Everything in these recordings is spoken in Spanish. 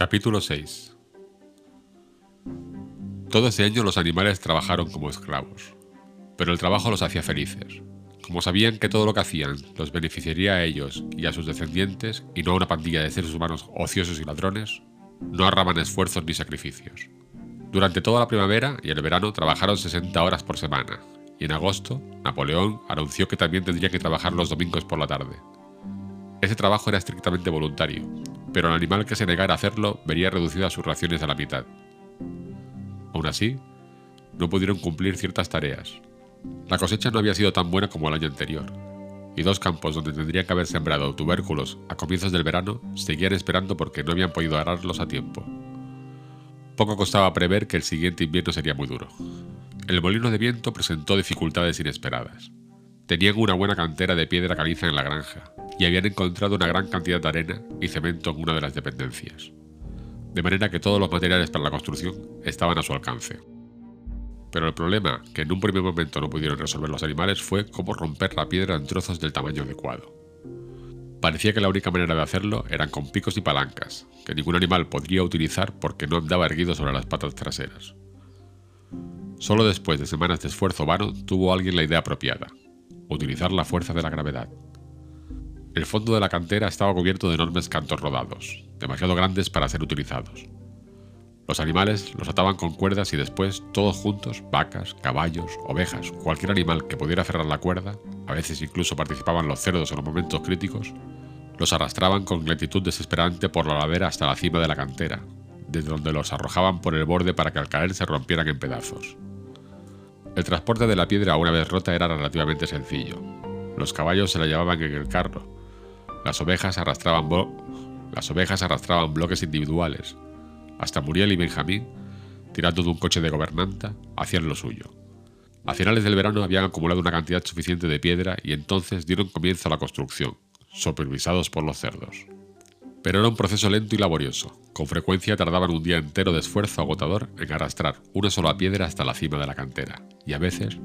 Capítulo 6 Todo ese año los animales trabajaron como esclavos, pero el trabajo los hacía felices. Como sabían que todo lo que hacían los beneficiaría a ellos y a sus descendientes y no a una pandilla de seres humanos ociosos y ladrones, no ahorraban esfuerzos ni sacrificios. Durante toda la primavera y el verano trabajaron 60 horas por semana, y en agosto Napoleón anunció que también tendría que trabajar los domingos por la tarde. Ese trabajo era estrictamente voluntario, pero el animal que se negara a hacerlo vería reducidas sus raciones a la mitad. Aún así, no pudieron cumplir ciertas tareas. La cosecha no había sido tan buena como el año anterior, y dos campos donde tendrían que haber sembrado tubérculos a comienzos del verano seguían esperando porque no habían podido ararlos a tiempo. Poco costaba prever que el siguiente invierno sería muy duro. El molino de viento presentó dificultades inesperadas. Tenían una buena cantera de piedra caliza en la granja, y habían encontrado una gran cantidad de arena y cemento en una de las dependencias. De manera que todos los materiales para la construcción estaban a su alcance. Pero el problema que en un primer momento no pudieron resolver los animales fue cómo romper la piedra en trozos del tamaño adecuado. Parecía que la única manera de hacerlo eran con picos y palancas, que ningún animal podría utilizar porque no andaba erguido sobre las patas traseras. Solo después de semanas de esfuerzo vano tuvo alguien la idea apropiada, utilizar la fuerza de la gravedad. El fondo de la cantera estaba cubierto de enormes cantos rodados, demasiado grandes para ser utilizados. Los animales los ataban con cuerdas y después, todos juntos, vacas, caballos, ovejas, cualquier animal que pudiera cerrar la cuerda, a veces incluso participaban los cerdos en los momentos críticos, los arrastraban con lentitud desesperante por la ladera hasta la cima de la cantera, desde donde los arrojaban por el borde para que al caer se rompieran en pedazos. El transporte de la piedra una vez rota era relativamente sencillo. Los caballos se la llevaban en el carro. Las ovejas arrastraban, bloques individuales. Hasta Muriel y Benjamín, tirando de un coche de gobernanta, hacían lo suyo. A finales del verano habían acumulado una cantidad suficiente de piedra y entonces dieron comienzo a la construcción, supervisados por los cerdos. Pero era un proceso lento y laborioso. Con frecuencia tardaban un día entero de esfuerzo agotador en arrastrar una sola piedra hasta la cima de la cantera, y a veces,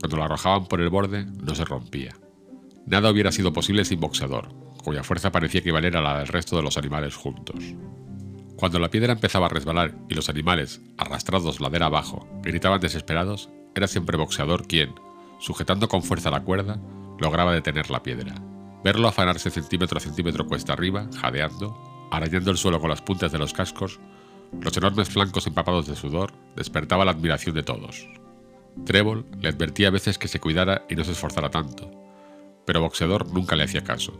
cuando la arrojaban por el borde, no se rompía. Nada hubiera sido posible sin boxeador, cuya fuerza parecía equivaler a la del resto de los animales juntos. Cuando la piedra empezaba a resbalar y los animales, arrastrados ladera abajo, gritaban desesperados, era siempre boxeador quien, sujetando con fuerza la cuerda, lograba detener la piedra. Verlo afanarse centímetro a centímetro cuesta arriba, jadeando, arañando el suelo con las puntas de los cascos, los enormes flancos empapados de sudor, despertaba la admiración de todos. Trébol le advertía a veces que se cuidara y no se esforzara tanto, pero Boxeador nunca le hacía caso.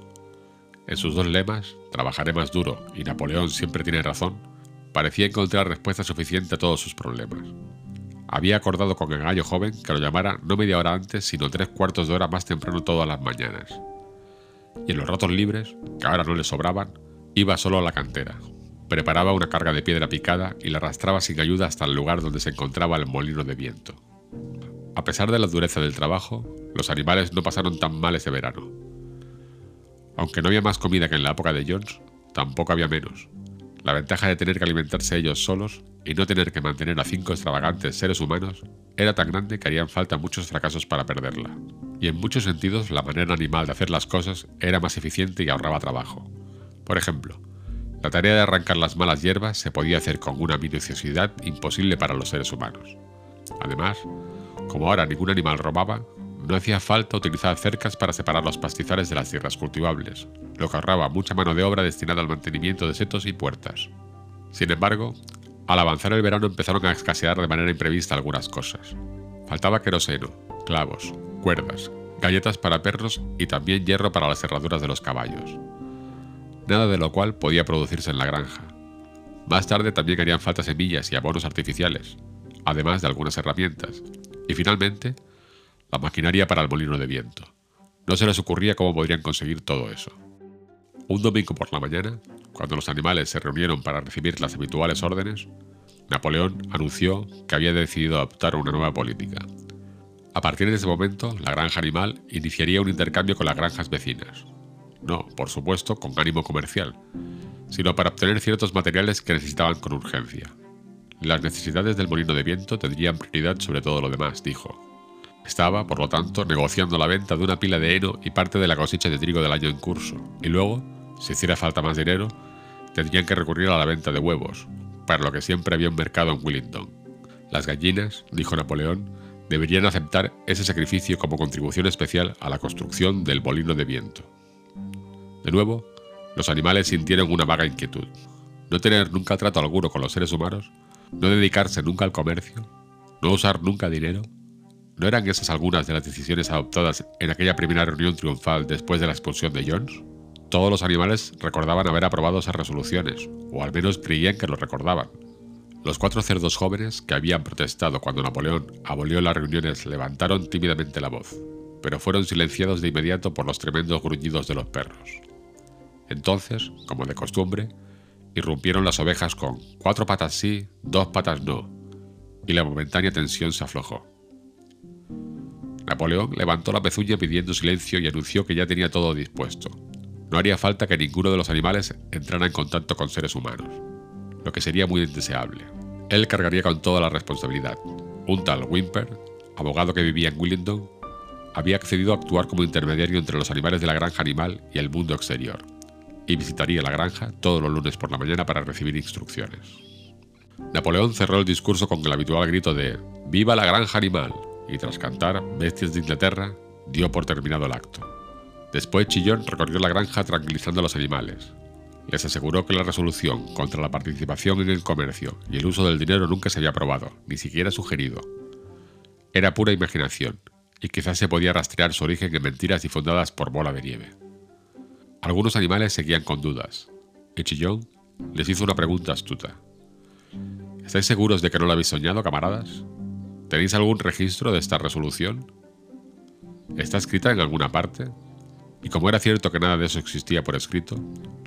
En sus dos lemas, trabajaré más duro y Napoleón siempre tiene razón, parecía encontrar respuesta suficiente a todos sus problemas. Había acordado con el gallo joven que lo llamara no media hora antes, sino tres cuartos de hora más temprano todas las mañanas, y en los ratos libres, que ahora no le sobraban, iba solo a la cantera. Preparaba una carga de piedra picada y la arrastraba sin ayuda hasta el lugar donde se encontraba el molino de viento. A pesar de la dureza del trabajo, los animales no pasaron tan mal ese verano. Aunque no había más comida que en la época de Jones, tampoco había menos. La ventaja de tener que alimentarse ellos solos y no tener que mantener a cinco extravagantes seres humanos era tan grande que harían falta muchos fracasos para perderla y en muchos sentidos la manera animal de hacer las cosas era más eficiente y ahorraba trabajo. Por ejemplo, la tarea de arrancar las malas hierbas se podía hacer con una minuciosidad imposible para los seres humanos. Además, como ahora ningún animal robaba, no hacía falta utilizar cercas para separar los pastizales de las tierras cultivables, lo que ahorraba mucha mano de obra destinada al mantenimiento de setos y puertas. Sin embargo, al avanzar el verano empezaron a escasear de manera imprevista algunas cosas. Faltaba queroseno, clavos, cuerdas, galletas para perros y también hierro para las cerraduras de los caballos. Nada de lo cual podía producirse en la granja. Más tarde también harían falta semillas y abonos artificiales, además de algunas herramientas. Y finalmente, la maquinaria para el molino de viento. No se les ocurría cómo podrían conseguir todo eso. Un domingo por la mañana, cuando los animales se reunieron para recibir las habituales órdenes, Napoleón anunció que había decidido adoptar una nueva política, a partir de ese momento, la granja animal iniciaría un intercambio con las granjas vecinas. No, por supuesto, con ánimo comercial, sino para obtener ciertos materiales que necesitaban con urgencia. Las necesidades del molino de viento tendrían prioridad sobre todo lo demás, dijo. Estaba, por lo tanto, negociando la venta de una pila de heno y parte de la cosecha de trigo del año en curso, y luego, si hiciera falta más dinero, tendrían que recurrir a la venta de huevos, para lo que siempre había un mercado en Willingdon. Las gallinas, dijo Napoleón, deberían aceptar ese sacrificio como contribución especial a la construcción del molino de viento. De nuevo, los animales sintieron una vaga inquietud. No tener nunca trato alguno con los seres humanos, no dedicarse nunca al comercio, no usar nunca dinero. ¿No eran esas algunas de las decisiones adoptadas en aquella primera reunión triunfal después de la expulsión de Jones? Todos los animales recordaban haber aprobado esas resoluciones, o al menos creían que lo recordaban. Los cuatro cerdos jóvenes que habían protestado cuando Napoleón abolió las reuniones levantaron tímidamente la voz, pero fueron silenciados de inmediato por los tremendos gruñidos de los perros. Entonces, como de costumbre, irrumpieron las ovejas con cuatro patas sí, dos patas no, y la momentánea tensión se aflojó. Napoleón levantó la pezuña pidiendo silencio y anunció que ya tenía todo dispuesto. No haría falta que ninguno de los animales entrara en contacto con seres humanos lo que sería muy indeseable. Él cargaría con toda la responsabilidad. Un tal Wimper, abogado que vivía en Willingdon, había accedido a actuar como intermediario entre los animales de la granja animal y el mundo exterior, y visitaría la granja todos los lunes por la mañana para recibir instrucciones. Napoleón cerró el discurso con el habitual grito de ¡Viva la granja animal! y tras cantar Bestias de Inglaterra, dio por terminado el acto. Después Chillón recorrió la granja tranquilizando a los animales, les aseguró que la resolución contra la participación en el comercio y el uso del dinero nunca se había aprobado, ni siquiera sugerido. Era pura imaginación, y quizás se podía rastrear su origen en mentiras difundadas por bola de nieve. Algunos animales seguían con dudas, y Chillón les hizo una pregunta astuta. ¿Estáis seguros de que no lo habéis soñado, camaradas? ¿Tenéis algún registro de esta resolución? ¿Está escrita en alguna parte? Y como era cierto que nada de eso existía por escrito,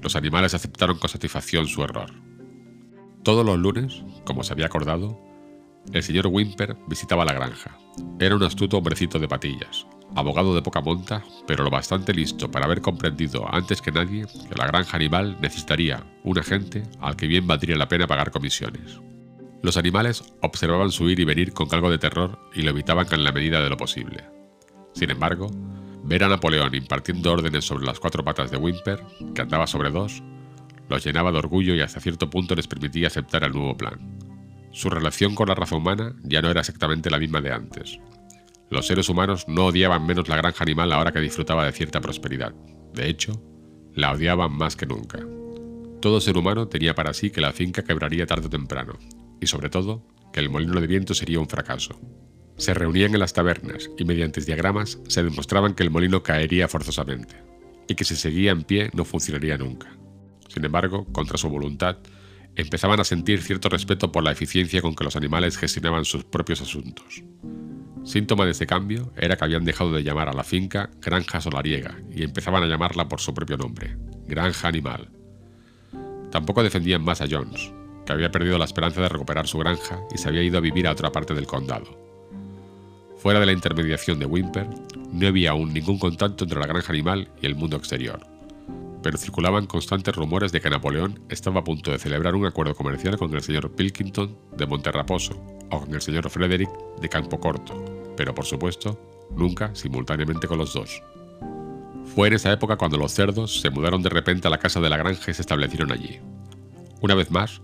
los animales aceptaron con satisfacción su error. Todos los lunes, como se había acordado, el señor Wimper visitaba la granja. Era un astuto hombrecito de patillas, abogado de poca monta, pero lo bastante listo para haber comprendido antes que nadie que la granja animal necesitaría un agente al que bien valdría la pena pagar comisiones. Los animales observaban su ir y venir con algo de terror y lo evitaban en la medida de lo posible. Sin embargo, Ver a Napoleón impartiendo órdenes sobre las cuatro patas de Wimper, que andaba sobre dos, los llenaba de orgullo y hasta cierto punto les permitía aceptar el nuevo plan. Su relación con la raza humana ya no era exactamente la misma de antes. Los seres humanos no odiaban menos la granja animal ahora que disfrutaba de cierta prosperidad. De hecho, la odiaban más que nunca. Todo ser humano tenía para sí que la finca quebraría tarde o temprano, y sobre todo, que el molino de viento sería un fracaso. Se reunían en las tabernas y mediante diagramas se demostraban que el molino caería forzosamente y que si seguía en pie no funcionaría nunca. Sin embargo, contra su voluntad, empezaban a sentir cierto respeto por la eficiencia con que los animales gestionaban sus propios asuntos. Síntoma de este cambio era que habían dejado de llamar a la finca Granja Solariega y empezaban a llamarla por su propio nombre, Granja Animal. Tampoco defendían más a Jones, que había perdido la esperanza de recuperar su granja y se había ido a vivir a otra parte del condado. Fuera de la intermediación de Wimper, no había aún ningún contacto entre la granja animal y el mundo exterior, pero circulaban constantes rumores de que Napoleón estaba a punto de celebrar un acuerdo comercial con el señor Pilkington de Monterraposo o con el señor Frederick de Campo Corto, pero por supuesto, nunca simultáneamente con los dos. Fue en esa época cuando los cerdos se mudaron de repente a la casa de la granja y se establecieron allí. Una vez más,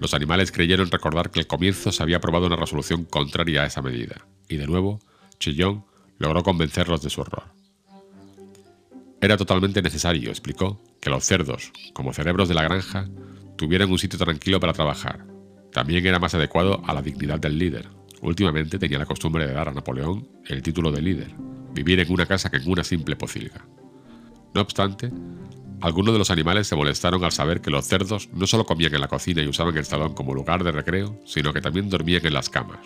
los animales creyeron recordar que al comienzo se había aprobado una resolución contraria a esa medida, y de nuevo, Chillón logró convencerlos de su error. Era totalmente necesario, explicó, que los cerdos, como cerebros de la granja, tuvieran un sitio tranquilo para trabajar. También era más adecuado a la dignidad del líder. Últimamente tenía la costumbre de dar a Napoleón el título de líder, vivir en una casa que en una simple pocilga. No obstante, algunos de los animales se molestaron al saber que los cerdos no solo comían en la cocina y usaban el salón como lugar de recreo, sino que también dormían en las camas.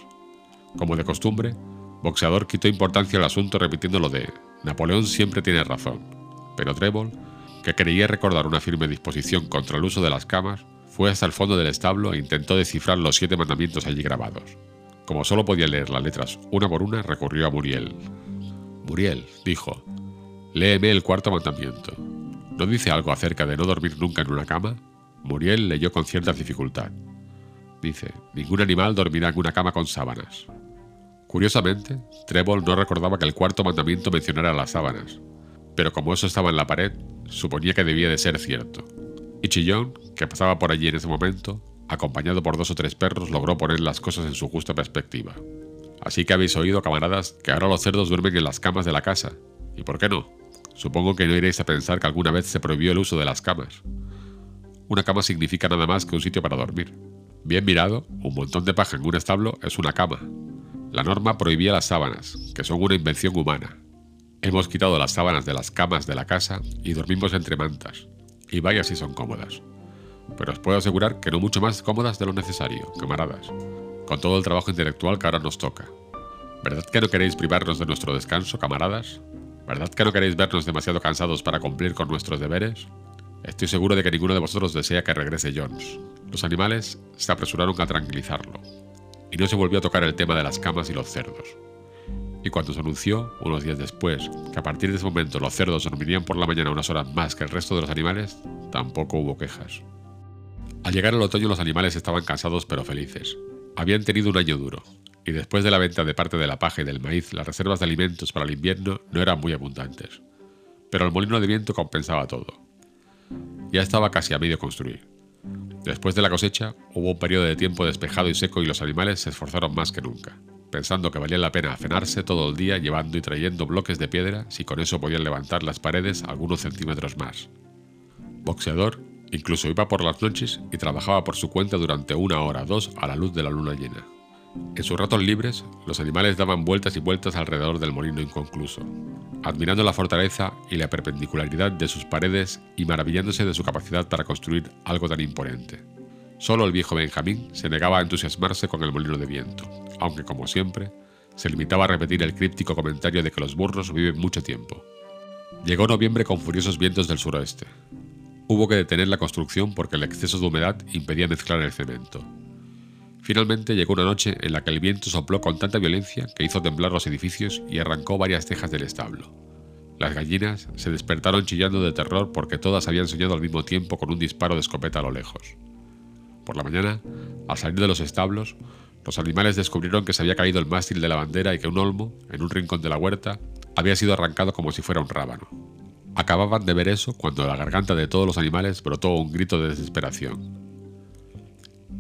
Como de costumbre, Boxeador quitó importancia al asunto repitiendo lo de Napoleón siempre tiene razón, pero Trébol, que creía recordar una firme disposición contra el uso de las camas, fue hasta el fondo del establo e intentó descifrar los siete mandamientos allí grabados. Como solo podía leer las letras una por una, recurrió a Muriel. Muriel, dijo, léeme el cuarto mandamiento. ¿No dice algo acerca de no dormir nunca en una cama? Muriel leyó con cierta dificultad. Dice, ningún animal dormirá en una cama con sábanas. Curiosamente, Trébol no recordaba que el cuarto mandamiento mencionara las sábanas, pero como eso estaba en la pared, suponía que debía de ser cierto. Y Chillón, que pasaba por allí en ese momento, acompañado por dos o tres perros, logró poner las cosas en su justa perspectiva. Así que habéis oído, camaradas, que ahora los cerdos duermen en las camas de la casa. ¿Y por qué no? Supongo que no iréis a pensar que alguna vez se prohibió el uso de las camas. Una cama significa nada más que un sitio para dormir. Bien mirado, un montón de paja en un establo es una cama. La norma prohibía las sábanas, que son una invención humana. Hemos quitado las sábanas de las camas de la casa y dormimos entre mantas. Y vaya si son cómodas. Pero os puedo asegurar que no mucho más cómodas de lo necesario, camaradas, con todo el trabajo intelectual que ahora nos toca. ¿Verdad que no queréis privarnos de nuestro descanso, camaradas? ¿Verdad que no queréis vernos demasiado cansados para cumplir con nuestros deberes? Estoy seguro de que ninguno de vosotros desea que regrese Jones. Los animales se apresuraron a tranquilizarlo, y no se volvió a tocar el tema de las camas y los cerdos. Y cuando se anunció, unos días después, que a partir de ese momento los cerdos dormirían por la mañana unas horas más que el resto de los animales, tampoco hubo quejas. Al llegar el otoño los animales estaban cansados pero felices. Habían tenido un año duro, y después de la venta de parte de la paja y del maíz, las reservas de alimentos para el invierno no eran muy abundantes. Pero el molino de viento compensaba todo. Ya estaba casi a medio construir. Después de la cosecha, hubo un periodo de tiempo despejado y seco y los animales se esforzaron más que nunca, pensando que valía la pena afanarse todo el día llevando y trayendo bloques de piedra si con eso podían levantar las paredes algunos centímetros más. Boxeador incluso iba por las noches y trabajaba por su cuenta durante una hora o dos a la luz de la luna llena. En sus ratos libres, los animales daban vueltas y vueltas alrededor del molino inconcluso, admirando la fortaleza y la perpendicularidad de sus paredes y maravillándose de su capacidad para construir algo tan imponente. Solo el viejo Benjamín se negaba a entusiasmarse con el molino de viento, aunque como siempre, se limitaba a repetir el críptico comentario de que los burros viven mucho tiempo. Llegó noviembre con furiosos vientos del suroeste. Hubo que detener la construcción porque el exceso de humedad impedía mezclar el cemento. Finalmente llegó una noche en la que el viento sopló con tanta violencia que hizo temblar los edificios y arrancó varias tejas del establo. Las gallinas se despertaron chillando de terror porque todas habían soñado al mismo tiempo con un disparo de escopeta a lo lejos. Por la mañana, al salir de los establos, los animales descubrieron que se había caído el mástil de la bandera y que un olmo, en un rincón de la huerta, había sido arrancado como si fuera un rábano. Acababan de ver eso cuando de la garganta de todos los animales brotó un grito de desesperación.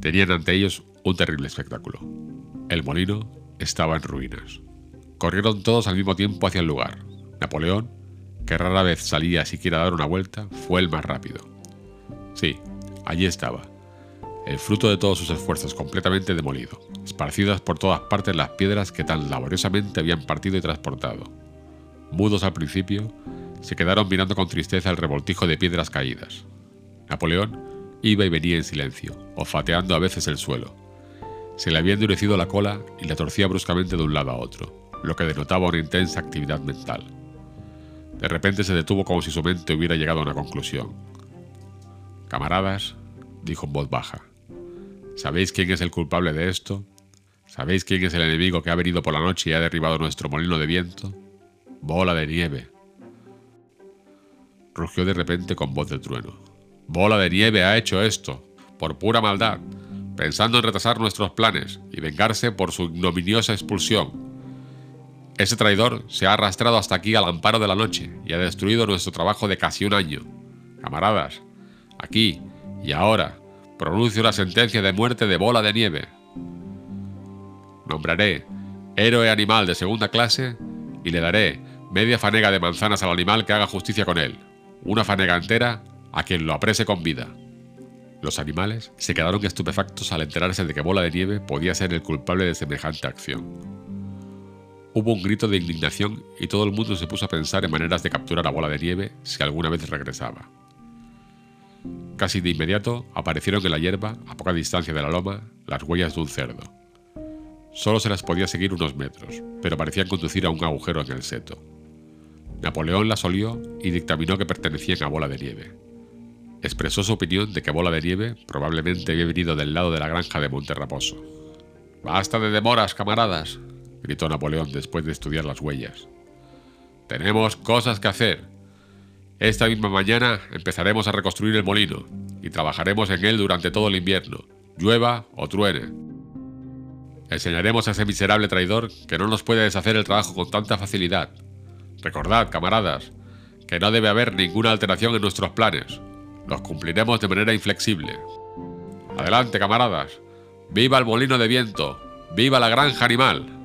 Tenían ante ellos un terrible espectáculo. El molino estaba en ruinas. Corrieron todos al mismo tiempo hacia el lugar. Napoleón, que rara vez salía siquiera a dar una vuelta, fue el más rápido. Sí, allí estaba, el fruto de todos sus esfuerzos completamente demolido, esparcidas por todas partes las piedras que tan laboriosamente habían partido y transportado. Mudos al principio, se quedaron mirando con tristeza el revoltijo de piedras caídas. Napoleón iba y venía en silencio, olfateando a veces el suelo, se le había endurecido la cola y la torcía bruscamente de un lado a otro, lo que denotaba una intensa actividad mental. De repente se detuvo como si su mente hubiera llegado a una conclusión. Camaradas, dijo en voz baja, ¿sabéis quién es el culpable de esto? ¿Sabéis quién es el enemigo que ha venido por la noche y ha derribado nuestro molino de viento? Bola de nieve. Rugió de repente con voz de trueno. Bola de nieve ha hecho esto, por pura maldad pensando en retrasar nuestros planes y vengarse por su ignominiosa expulsión. Ese traidor se ha arrastrado hasta aquí al amparo de la noche y ha destruido nuestro trabajo de casi un año. Camaradas, aquí y ahora pronuncio la sentencia de muerte de bola de nieve. Nombraré héroe animal de segunda clase y le daré media fanega de manzanas al animal que haga justicia con él, una fanega entera a quien lo aprese con vida. Los animales se quedaron estupefactos al enterarse de que Bola de Nieve podía ser el culpable de semejante acción. Hubo un grito de indignación y todo el mundo se puso a pensar en maneras de capturar a Bola de Nieve si alguna vez regresaba. Casi de inmediato aparecieron en la hierba, a poca distancia de la loma, las huellas de un cerdo. Solo se las podía seguir unos metros, pero parecían conducir a un agujero en el seto. Napoleón las olió y dictaminó que pertenecían a Bola de Nieve expresó su opinión de que Bola de Nieve probablemente había venido del lado de la granja de Monterraposo. Basta de demoras, camaradas, gritó Napoleón después de estudiar las huellas. Tenemos cosas que hacer. Esta misma mañana empezaremos a reconstruir el molino y trabajaremos en él durante todo el invierno, llueva o truene. Enseñaremos a ese miserable traidor que no nos puede deshacer el trabajo con tanta facilidad. Recordad, camaradas, que no debe haber ninguna alteración en nuestros planes. Los cumpliremos de manera inflexible. Adelante, camaradas. ¡Viva el molino de viento! ¡Viva la granja animal!